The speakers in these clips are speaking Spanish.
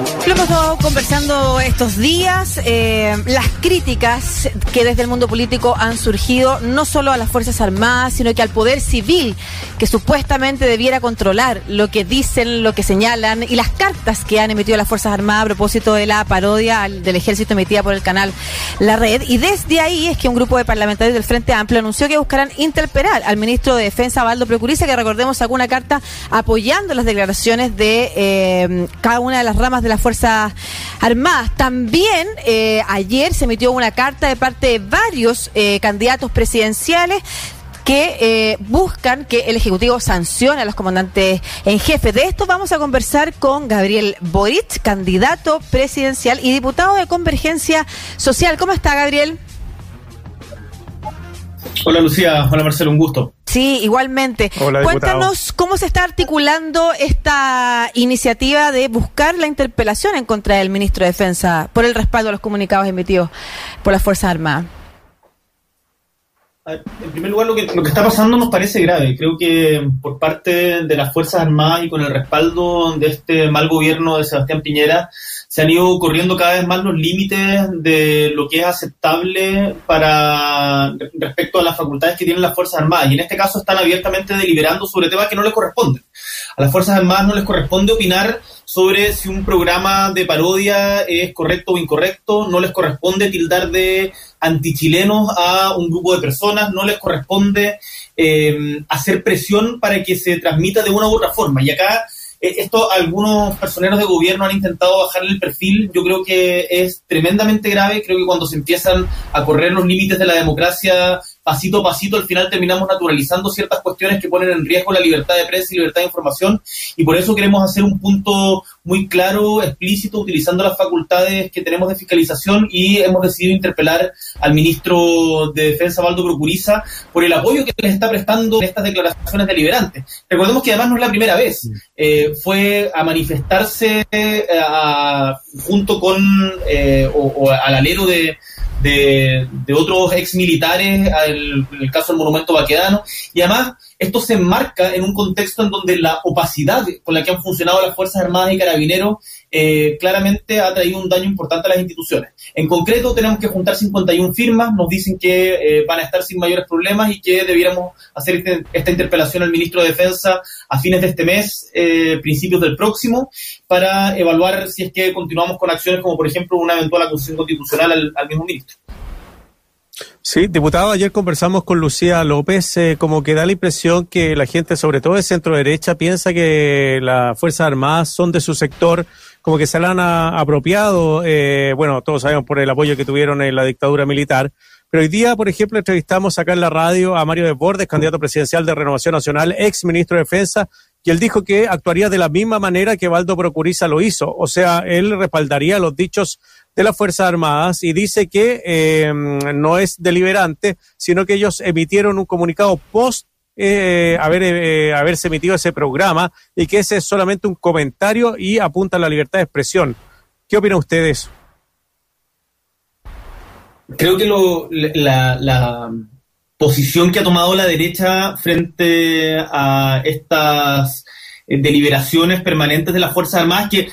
Lo hemos estado conversando estos días, eh, las críticas que desde el mundo político han surgido no solo a las Fuerzas Armadas, sino que al poder civil, que supuestamente debiera controlar lo que dicen, lo que señalan y las cartas que han emitido las Fuerzas Armadas a propósito de la parodia del ejército emitida por el canal La Red. Y desde ahí es que un grupo de parlamentarios del Frente Amplio anunció que buscarán interpelar al ministro de Defensa, Valdo Procuriza, que recordemos sacó una carta apoyando las declaraciones de eh, cada una de las ramas de la Fuerzas Armadas. También eh, ayer se emitió una carta de parte de varios eh, candidatos presidenciales que eh, buscan que el Ejecutivo sancione a los comandantes en jefe. De esto vamos a conversar con Gabriel Boric, candidato presidencial y diputado de Convergencia Social. ¿Cómo está, Gabriel? Hola Lucía, hola Marcelo, un gusto. Sí, igualmente. Hola, Cuéntanos cómo se está articulando esta iniciativa de buscar la interpelación en contra del ministro de Defensa por el respaldo a los comunicados emitidos por las Fuerzas Armadas. En primer lugar, lo que, lo que está pasando nos parece grave. Creo que por parte de las Fuerzas Armadas y con el respaldo de este mal gobierno de Sebastián Piñera, se han ido corriendo cada vez más los límites de lo que es aceptable para respecto a las facultades que tienen las Fuerzas Armadas. Y en este caso están abiertamente deliberando sobre temas que no les corresponden. A las Fuerzas Armadas no les corresponde opinar sobre si un programa de parodia es correcto o incorrecto, no les corresponde tildar de antichilenos a un grupo de personas, no les corresponde eh, hacer presión para que se transmita de una u otra forma. Y acá eh, esto algunos personeros de gobierno han intentado bajarle el perfil. Yo creo que es tremendamente grave. Creo que cuando se empiezan a correr los límites de la democracia pasito a pasito, al final terminamos naturalizando ciertas cuestiones que ponen en riesgo la libertad de prensa y libertad de información. Y por eso queremos hacer un punto muy claro, explícito, utilizando las facultades que tenemos de fiscalización y hemos decidido interpelar al ministro de Defensa, Valdo Procuriza, por el apoyo que les está prestando en estas declaraciones deliberantes. Recordemos que además no es la primera vez. Eh, fue a manifestarse eh, junto con eh, o al alero de de, de otros ex militares, en el caso del monumento vaquedano, y además esto se enmarca en un contexto en donde la opacidad con la que han funcionado las Fuerzas Armadas y Carabineros eh, claramente ha traído un daño importante a las instituciones. En concreto, tenemos que juntar 51 firmas, nos dicen que eh, van a estar sin mayores problemas y que debiéramos hacer este, esta interpelación al ministro de Defensa a fines de este mes, eh, principios del próximo, para evaluar si es que continuamos con acciones como, por ejemplo, una eventual acusación constitucional al mismo ministro. Sí, diputado, ayer conversamos con Lucía López, eh, como que da la impresión que la gente, sobre todo de centro derecha, piensa que las Fuerzas Armadas son de su sector, como que se la han apropiado, eh, bueno, todos sabemos por el apoyo que tuvieron en la dictadura militar, pero hoy día, por ejemplo, entrevistamos acá en la radio a Mario Desbordes, candidato presidencial de Renovación Nacional, ex ministro de Defensa, y él dijo que actuaría de la misma manera que Valdo Procuriza lo hizo. O sea, él respaldaría los dichos de las Fuerzas Armadas y dice que eh, no es deliberante, sino que ellos emitieron un comunicado post eh, haber, eh, haberse emitido ese programa y que ese es solamente un comentario y apunta a la libertad de expresión. ¿Qué opina usted de eso? Creo que lo, la, la posición que ha tomado la derecha frente a estas deliberaciones permanentes de las Fuerzas Armadas, que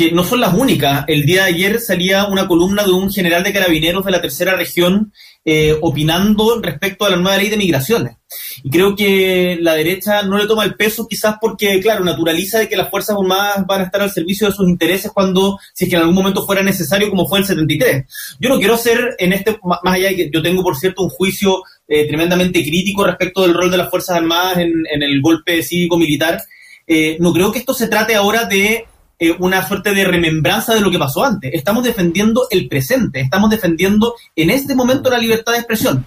que no son las únicas. El día de ayer salía una columna de un general de carabineros de la tercera región eh, opinando respecto a la nueva ley de migraciones. Y creo que la derecha no le toma el peso quizás porque, claro, naturaliza de que las Fuerzas Armadas van a estar al servicio de sus intereses cuando, si es que en algún momento fuera necesario, como fue el 73. Yo no quiero ser en este, más allá de que yo tengo, por cierto, un juicio eh, tremendamente crítico respecto del rol de las Fuerzas Armadas en, el golpe cívico-militar, eh, no creo que esto se trate ahora de eh, una suerte de remembranza de lo que pasó antes. Estamos defendiendo el presente, estamos defendiendo en este momento la libertad de expresión.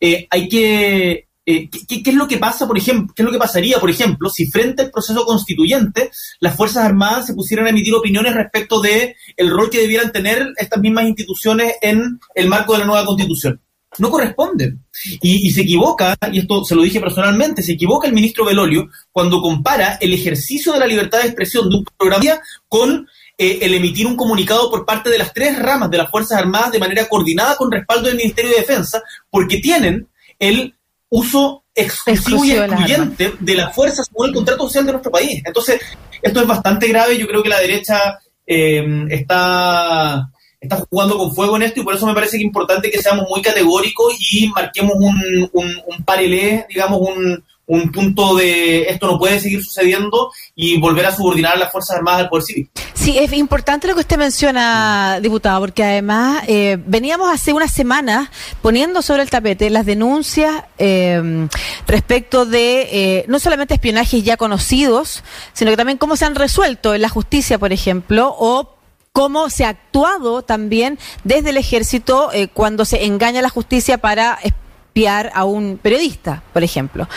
Eh, hay que eh, ¿qué, es lo que pasa, por ejemplo, qué es lo que pasaría, por ejemplo, si frente al proceso constituyente las Fuerzas Armadas se pusieran a emitir opiniones respecto de el rol que debieran tener estas mismas instituciones en el marco de la nueva constitución? No corresponden. Y, se equivoca, y esto se lo dije personalmente, se equivoca el ministro Belolio cuando compara el ejercicio de la libertad de expresión de un programa con eh, el emitir un comunicado por parte de las tres ramas de las Fuerzas Armadas de manera coordinada con respaldo del Ministerio de Defensa, porque tienen el uso exclusivo y excluyente de las fuerzas según el contrato social de nuestro país. Entonces, esto es bastante grave, yo creo que la derecha eh, está, está jugando con fuego en esto y por eso me parece que es importante que seamos muy categóricos y marquemos un, un, un parelé, digamos, un, un punto de esto no puede seguir sucediendo y volver a subordinar a las Fuerzas Armadas al poder civil. Sí, es importante lo que usted menciona, diputado, porque además eh, veníamos hace unas semanas poniendo sobre el tapete las denuncias eh, respecto de eh, no solamente espionajes ya conocidos, sino que también cómo se han resuelto en la justicia, por ejemplo, o cómo se ha actuado también desde el ejército eh, cuando se engaña a la justicia para espiar a un periodista, por ejemplo.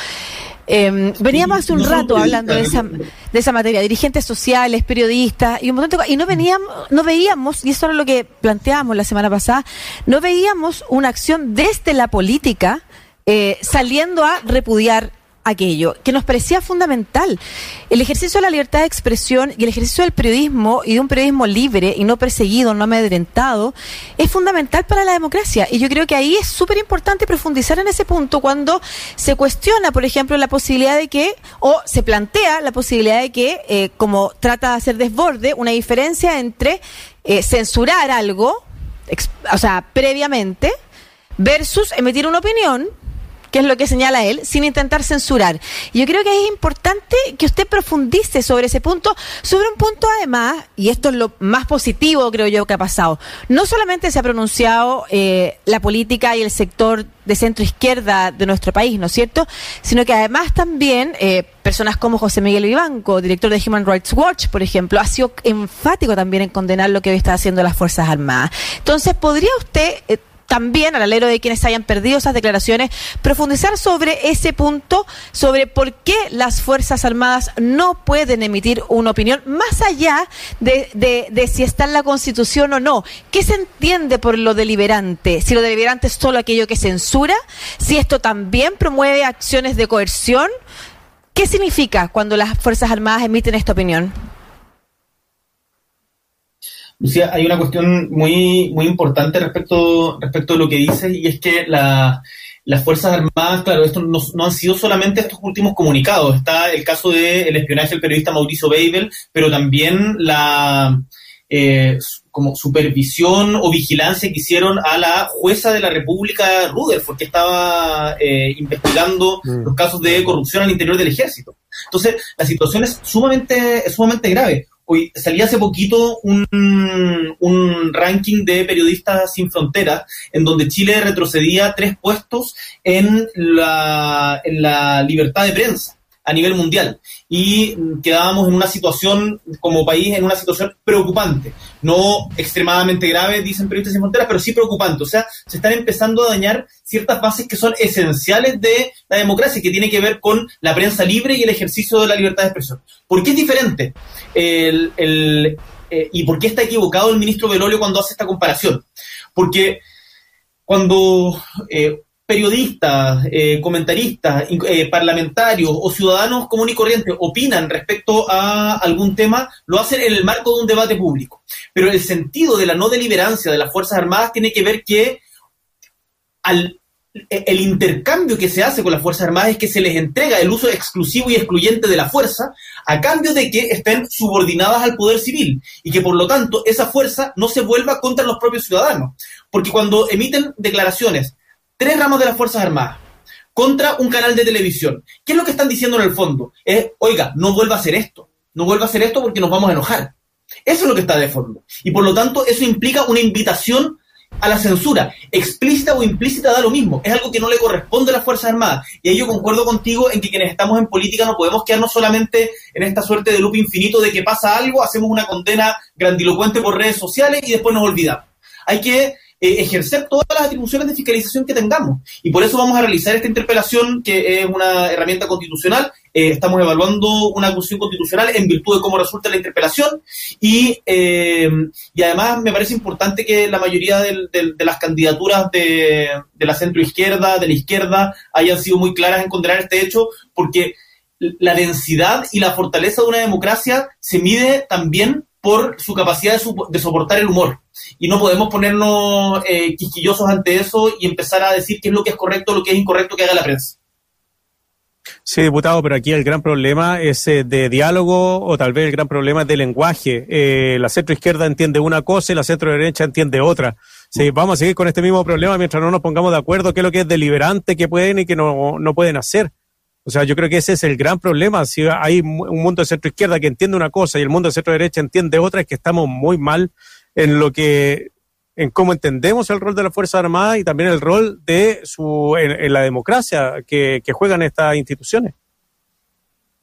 Eh, veníamos hace un no rato hablando de esa, de esa materia, dirigentes sociales, periodistas y un montón de cosas. Y no veníamos, no veíamos, y eso era lo que planteábamos la semana pasada, no veíamos una acción desde la política eh, saliendo a repudiar aquello, que nos parecía fundamental. El ejercicio de la libertad de expresión y el ejercicio del periodismo y de un periodismo libre y no perseguido, no amedrentado, es fundamental para la democracia. Y yo creo que ahí es súper importante profundizar en ese punto cuando se cuestiona, por ejemplo, la posibilidad de que, o se plantea la posibilidad de que, eh, como trata de hacer desborde, una diferencia entre eh, censurar algo, o sea, previamente, versus emitir una opinión que es lo que señala él, sin intentar censurar. Yo creo que es importante que usted profundice sobre ese punto, sobre un punto además, y esto es lo más positivo creo yo que ha pasado, no solamente se ha pronunciado eh, la política y el sector de centro izquierda de nuestro país, ¿no es cierto? Sino que además también eh, personas como José Miguel Vivanco, director de Human Rights Watch, por ejemplo, ha sido enfático también en condenar lo que hoy está haciendo las Fuerzas Armadas. Entonces, ¿podría usted... eh, también, al alero de quienes hayan perdido esas declaraciones, profundizar sobre ese punto, sobre por qué las Fuerzas Armadas no pueden emitir una opinión, más allá de, de- de si está en la Constitución o no. ¿Qué se entiende por lo deliberante? Si lo deliberante es solo aquello que censura, si esto también promueve acciones de coerción, ¿qué significa cuando las Fuerzas Armadas emiten esta opinión? Lucía, hay una cuestión muy, muy importante respecto, respecto a lo que dices, y es que la- las Fuerzas Armadas, claro, esto no, no han sido solamente estos últimos comunicados. Está el caso del espionaje del periodista Mauricio Beibel, pero también la eh, como supervisión o vigilancia que hicieron a la jueza de la República, Rutherford, que estaba eh, investigando Mm. los casos de corrupción al interior del ejército. Entonces, la situación es sumamente, es sumamente grave. Hoy salía hace poquito un, un ranking de periodistas sin fronteras en donde Chile retrocedía tres puestos en la, en la libertad de prensa a nivel mundial. Y quedábamos en una situación como país en una situación preocupante. No extremadamente grave dicen periodistas sin fronteras pero sí preocupante. O sea se están empezando a dañar ciertas bases que son esenciales de la democracia que tiene que ver con la prensa libre y el ejercicio de la libertad de expresión. ¿por qué es diferente? El, el, eh, y por qué está equivocado el ministro Belolio cuando hace esta comparación porque cuando eh, periodistas, eh, comentaristas, eh, parlamentarios o ciudadanos comunes y corrientes opinan respecto a algún tema, lo hacen en el marco de un debate público. Pero el sentido de la no deliberancia de las Fuerzas Armadas tiene que ver que al, e- el intercambio que se hace con las Fuerzas Armadas es que se les entrega el uso exclusivo y excluyente de la fuerza a cambio de que estén subordinadas al poder civil y que por lo tanto esa fuerza no se vuelva contra los propios ciudadanos. Porque cuando emiten declaraciones tres ramos de las Fuerzas Armadas contra un canal de televisión, ¿qué es lo que están diciendo en el fondo? Es, oiga, no vuelva a hacer esto, no vuelva a hacer esto porque nos vamos a enojar. Eso es lo que está de fondo. Y por lo tanto, eso implica una invitación a la censura, explícita o implícita da lo mismo, es algo que no le corresponde a las Fuerzas Armadas. Y ahí yo concuerdo contigo en que quienes estamos en política no podemos quedarnos solamente en esta suerte de loop infinito de que pasa algo, hacemos una condena grandilocuente por redes sociales y después nos olvidamos. Hay que eh, ejercer todas las atribuciones de fiscalización que tengamos. Y por eso vamos a realizar esta interpelación, que es una herramienta constitucional. Eh, estamos evaluando una acusación constitucional en virtud de cómo resulta la interpelación. Y, eh, y además me parece importante que la mayoría de las candidaturas de, de la centroizquierda, de la izquierda, hayan sido muy claras en condenar este hecho, porque la densidad y la fortaleza de una democracia se mide también por su capacidad de, soportar el humor. Y no podemos ponernos eh, quisquillosos ante eso y empezar a decir qué es lo que es correcto, lo que es incorrecto que haga la prensa. Sí, diputado, pero aquí el gran problema es eh, de diálogo o tal vez el gran problema es de lenguaje. Eh, la centro izquierda entiende una cosa y la centro derecha entiende otra. Sí, vamos a seguir con este mismo problema mientras no nos pongamos de acuerdo qué es lo que es deliberante, qué pueden y qué no, no pueden hacer. O sea, yo creo que ese es el gran problema. Si hay un mundo de centro izquierda que entiende una cosa y el mundo de centro derecha entiende otra, es que estamos muy mal en lo que en cómo entendemos el rol de las Fuerzas Armadas y también el rol de su en, la democracia que, juegan estas instituciones.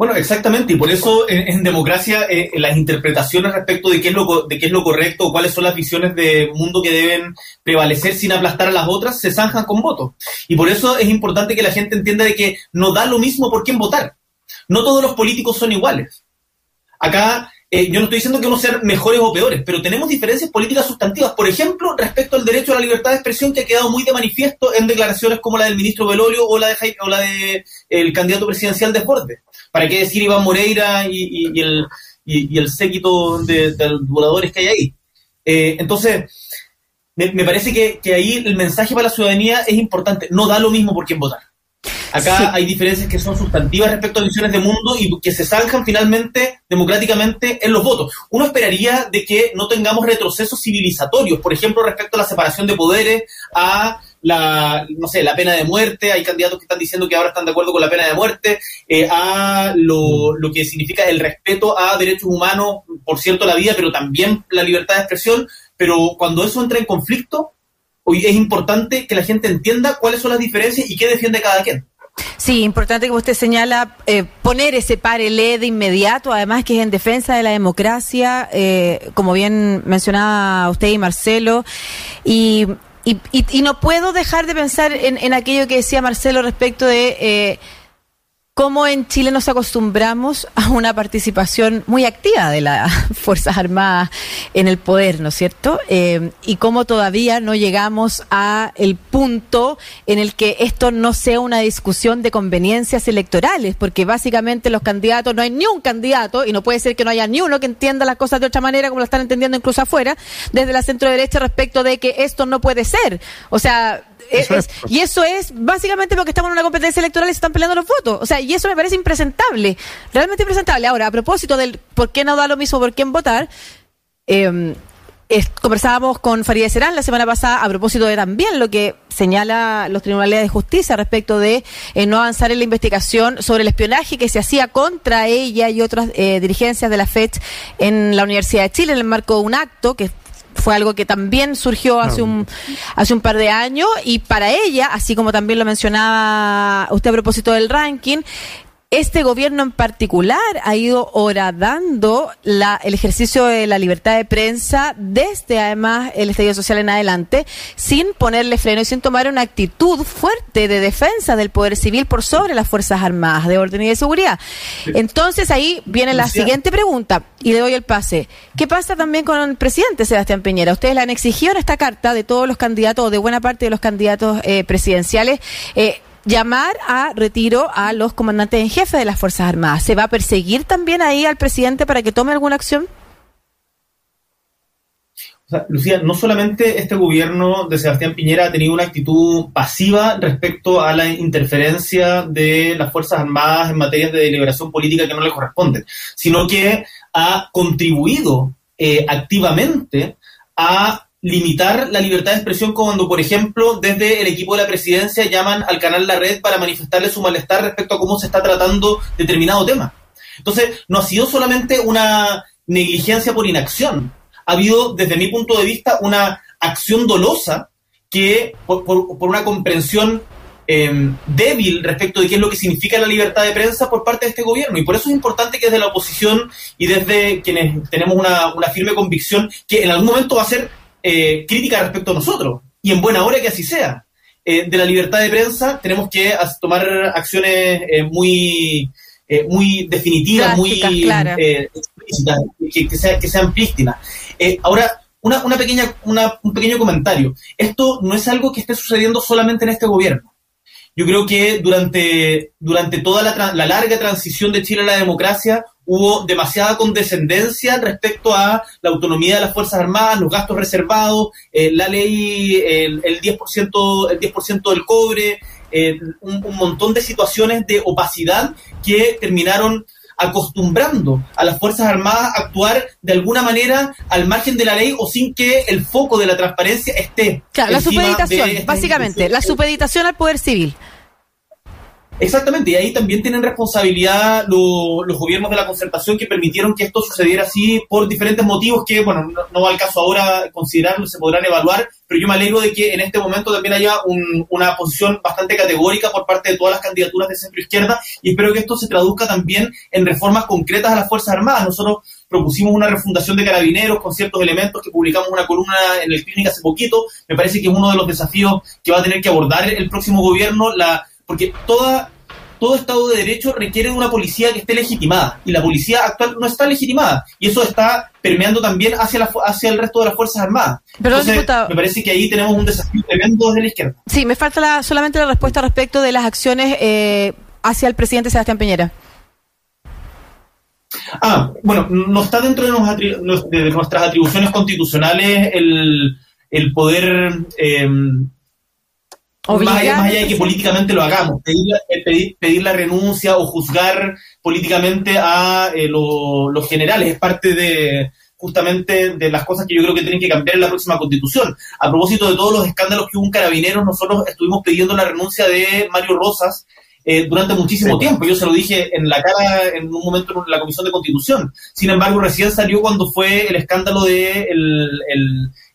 Bueno, exactamente, y por eso en, democracia eh, las interpretaciones respecto de qué, es lo, de qué es lo correcto cuáles son las visiones de mundo que deben prevalecer sin aplastar a las otras se zanjan con votos. Y por eso es importante que la gente entienda de que no da lo mismo por quién votar. No todos los políticos son iguales. Acá eh, yo no estoy diciendo que uno ser mejores o peores, pero tenemos diferencias políticas sustantivas. Por ejemplo, respecto al derecho a la libertad de expresión que ha quedado muy de manifiesto en declaraciones como la del ministro Belolio o la de o la de el candidato presidencial de Forde. ¿Para qué decir Iván Moreira y, el, séquito de, voladores que hay ahí? Eh, entonces, me, parece que ahí el mensaje para la ciudadanía es importante. No da lo mismo por quién votar. Acá hay diferencias que son sustantivas respecto a visiones de mundo y que se zanjan finalmente democráticamente en los votos. Uno esperaría de que no tengamos retrocesos civilizatorios, por ejemplo, respecto a la separación de poderes, a la, no sé, la pena de muerte, hay candidatos que están diciendo que ahora están de acuerdo con la pena de muerte, eh, a lo, lo que significa el respeto a derechos humanos, por cierto, la vida, pero también la libertad de expresión, pero cuando eso entra en conflicto, hoy es importante que la gente entienda cuáles son las diferencias y qué defiende cada quien. Sí, importante como usted señala, eh, poner ese parelé de inmediato, además que es en defensa de la democracia, eh, como bien mencionaba usted y Marcelo, y, no puedo dejar de pensar en, en, aquello que decía Marcelo respecto de... Eh, cómo en Chile nos acostumbramos a una participación muy activa de las Fuerzas Armadas en el poder, ¿no es cierto? Eh, y cómo todavía no llegamos a el punto en el que esto no sea una discusión de conveniencias electorales, porque básicamente los candidatos, no hay ni un candidato, y no puede ser que no haya ni uno que entienda las cosas de otra manera, como lo están entendiendo incluso afuera, desde la centro derecha respecto de que esto no puede ser. O sea, y eso es básicamente porque estamos en una competencia electoral y se están peleando los votos. O sea, y eso me parece impresentable, realmente impresentable. Ahora, a propósito del por qué no da lo mismo por quién votar, eh, conversábamos con Farideh Serán la semana pasada a propósito de también lo que señala los tribunales de justicia respecto de eh, no avanzar en la investigación sobre el espionaje que se hacía contra ella y otras eh, dirigencias de la FED en la Universidad de Chile en el marco de un acto que fue algo que también surgió hace un hace un par de años y para ella, así como también lo mencionaba usted a propósito del ranking, este gobierno en particular ha ido horadando la, el ejercicio de la libertad de prensa desde además el estallido social en adelante, sin ponerle freno y sin tomar una actitud fuerte de defensa del poder civil por sobre las Fuerzas Armadas de orden y de seguridad. Entonces ahí viene la siguiente pregunta y le doy el pase. ¿Qué pasa también con el presidente Sebastián Piñera? Ustedes le han exigido en esta carta de todos los candidatos o de buena parte de los candidatos eh, presidenciales. Eh, llamar a retiro a los comandantes en jefe de las Fuerzas Armadas. ¿Se va a perseguir también ahí al presidente para que tome alguna acción? Lucía, no solamente este gobierno de Sebastián Piñera ha tenido una actitud pasiva respecto a la interferencia de las Fuerzas Armadas en materia de deliberación política que no le corresponde, sino que ha contribuido eh, activamente a limitar la libertad de expresión cuando, por ejemplo, desde el equipo de la presidencia llaman al canal La Red para manifestarle su malestar respecto a cómo se está tratando determinado tema. Entonces, no ha sido solamente una negligencia por inacción, ha habido, desde mi punto de vista, una acción dolosa que, por, una comprensión em, débil respecto de qué es lo que significa la libertad de prensa por parte de este gobierno. Y por eso es importante que desde la oposición y desde quienes tenemos una, una firme convicción que en algún momento va a ser eh, crítica respecto a nosotros, y en buena hora que así sea. Eh, de la libertad de prensa tenemos que tomar acciones eh, muy, muy definitivas, muy explícitas, que, sean prístinas. ahora, una, una pequeña, un pequeño comentario. Esto no es algo que esté sucediendo solamente en este gobierno. Yo creo que durante, durante toda la, la larga transición de Chile a la democracia hubo demasiada condescendencia respecto a la autonomía de las Fuerzas Armadas, los gastos reservados, eh, la ley, el, el 10%, el 10 del cobre, eh, un, un montón de situaciones de opacidad que terminaron acostumbrando a las Fuerzas Armadas a actuar de alguna manera al margen de la ley o sin que el foco de la transparencia esté. Claro, la supeditación, básicamente, la supeditación al poder civil. Exactamente, y ahí también tienen responsabilidad los gobiernos de la concertación que permitieron que esto sucediera así por diferentes motivos que, bueno, no, va al caso ahora considerarlo, se podrán evaluar, pero yo me alegro de que en este momento también haya una posición bastante categórica por parte de todas las candidaturas de centro izquierda y espero que esto se traduzca también en reformas concretas a las Fuerzas Armadas. Nosotros propusimos una refundación de carabineros con ciertos elementos que publicamos una columna en el Clínica hace poquito. Me parece que es uno de los desafíos que va a tener que abordar el próximo gobierno, la porque toda, todo Estado de Derecho requiere de una policía que esté legitimada y la policía actual no está legitimada y eso está permeando también hacia, la, hacia el resto de las Fuerzas Armadas. Pero, Entonces, me parece que ahí tenemos un desafío tremendo desde la izquierda. Sí, me falta solamente la respuesta respecto de las acciones eh, hacia el presidente Sebastián Piñera. Ah, bueno, no está dentro de, nuestras atribuciones constitucionales el, el poder eh, más allá, de que políticamente lo hagamos, pedir, pedir, la renuncia o juzgar políticamente a eh, los generales, es parte de justamente de las cosas que yo creo que tienen que cambiar en la próxima constitución. A propósito de todos los escándalos que hubo en Carabineros, nosotros estuvimos pidiendo la renuncia de Mario Rosas eh, durante muchísimo tiempo. Yo se lo dije en la cara en un momento en la Comisión de Constitución. Sin embargo, recién salió cuando fue el escándalo de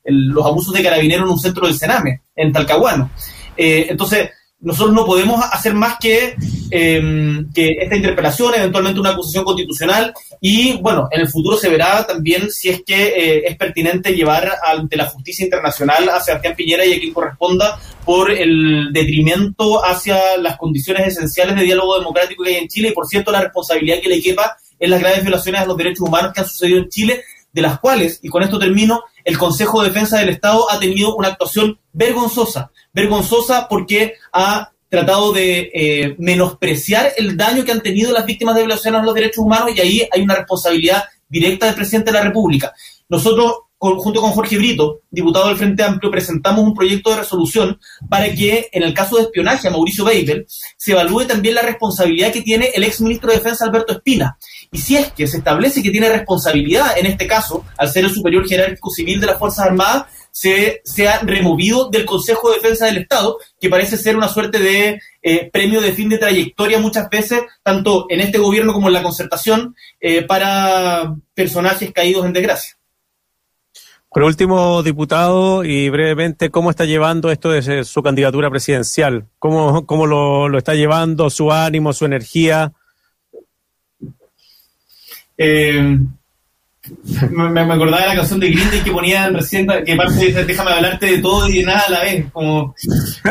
los abusos de Carabineros en un centro del Sename, en Talcahuano. Eh, entonces, nosotros no podemos hacer más que, em, que esta interpelación, eventualmente una acusación constitucional, y bueno, en el futuro se verá también si es que eh, es pertinente llevar ante la justicia internacional a Sebastián Piñera y a quien corresponda por el detrimento hacia las condiciones esenciales de diálogo democrático que hay en Chile. Y por cierto la responsabilidad que le quepa en las graves violaciones a los derechos humanos que han sucedido en Chile, de las cuales, y con esto termino, el Consejo de Defensa del Estado ha tenido una actuación vergonzosa, vergonzosa porque ha tratado de eh, menospreciar el daño que han tenido las víctimas de violaciones a los derechos humanos y ahí hay una responsabilidad directa del presidente de la República. Nosotros junto con Jorge Brito, diputado del Frente Amplio, presentamos un proyecto de resolución para que, en el caso de espionaje a Mauricio Weibel, se evalúe también la responsabilidad que tiene el ex ministro de Defensa Alberto Espina. Y si es que se establece que tiene responsabilidad, en este caso, al ser el superior jerárquico civil de las Fuerzas Armadas, se, ha removido del Consejo de Defensa del Estado, que parece ser una suerte de eh, premio de fin de trayectoria muchas veces, tanto en este gobierno como en la concertación, eh, para personajes caídos en desgracia. Por último, diputado, y brevemente, ¿cómo está llevando esto de su candidatura presidencial? ¿Cómo, cómo lo, está llevando, su ánimo, su energía? Eh, me, acordaba de la canción de Green que ponían recién, que parte dice, déjame hablarte de todo y de nada a la vez, como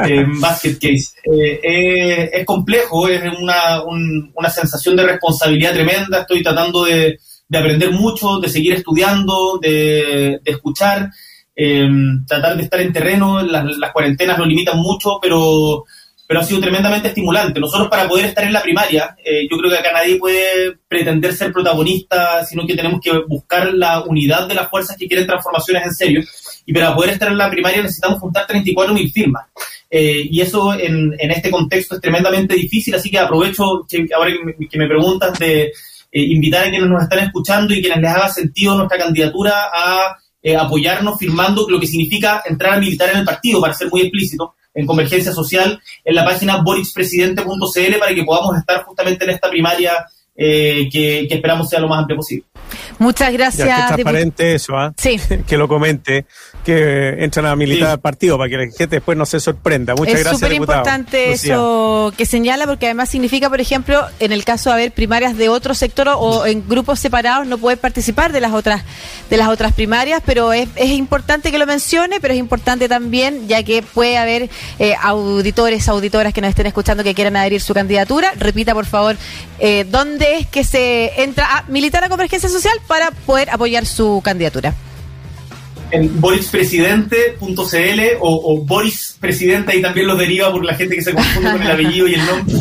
eh, Basket Case. Eh, es complejo, es una, una sensación de responsabilidad tremenda, estoy tratando de de aprender mucho, de seguir estudiando, de, escuchar, em, tratar de estar en terreno, las, cuarentenas nos limitan mucho, pero, pero ha sido tremendamente estimulante. Nosotros para poder estar en la primaria, eh, yo creo que acá nadie puede pretender ser protagonista, sino que tenemos que buscar la unidad de las fuerzas que quieren transformaciones en serio. Y para poder estar en la primaria necesitamos juntar 34.000 firmas. Eh, y eso en, en, este contexto es tremendamente difícil, así que aprovecho que ahora que me, que me preguntas de eh, invitar a quienes nos están escuchando y quienes les haga sentido nuestra candidatura a eh, apoyarnos firmando lo que significa entrar a militar en el partido, para ser muy explícito, en Convergencia Social, en la página borispresidente.cl para que podamos estar justamente en esta primaria eh, que, esperamos sea lo más amplio posible. Muchas gracias. Ya, que transparente eso, ¿ah? Sí. que lo comente, que entran a militar al partido para que la gente después no se sorprenda. Muchas gracias. Es súper importante eso que señala, porque además significa, por ejemplo, en el caso de haber primarias de otro sector o en grupos separados, no poder participar de las otras, de las otras primarias, pero es, es importante que lo mencione, pero es importante también, ya que puede haber eh, auditores, auditoras que nos estén escuchando que quieran adherir su candidatura. Repita, por favor, eh, es que se entra a militar a Convergencia Social para poder apoyar su candidatura en borispresidente.cl o, o Boris Presidente, ahí también los deriva por la gente que se confunde con el apellido y el nombre,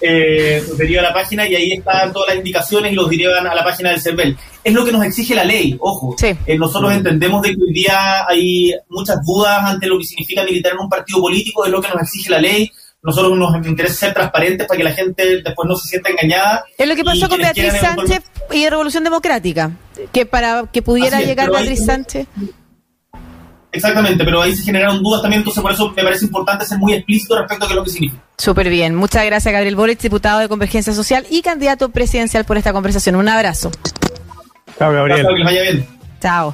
eh, los deriva a la página y ahí están todas las indicaciones y los derivan a la página del CERVEL. Es lo que nos exige la ley, ojo. Eh, nosotros entendemos de que hoy día hay muchas dudas ante lo que significa militar en un partido político, es lo que nos exige la ley, nosotros nos interesa ser transparentes para que la gente después no se sienta engañada. Es lo que pasó con Beatriz Sánchez y Revolución Democrática, que para que pudiera llegar Beatriz Sánchez. Exactamente, pero ahí se generaron dudas también, entonces por eso me parece importante ser muy explícito respecto a qué es lo que significa. Súper bien. Muchas gracias, Gabriel Boric, diputado de Convergencia Social y candidato presidencial por esta conversación. Un abrazo. Chao, Gabriel. Chao, que les vaya bien. Chao.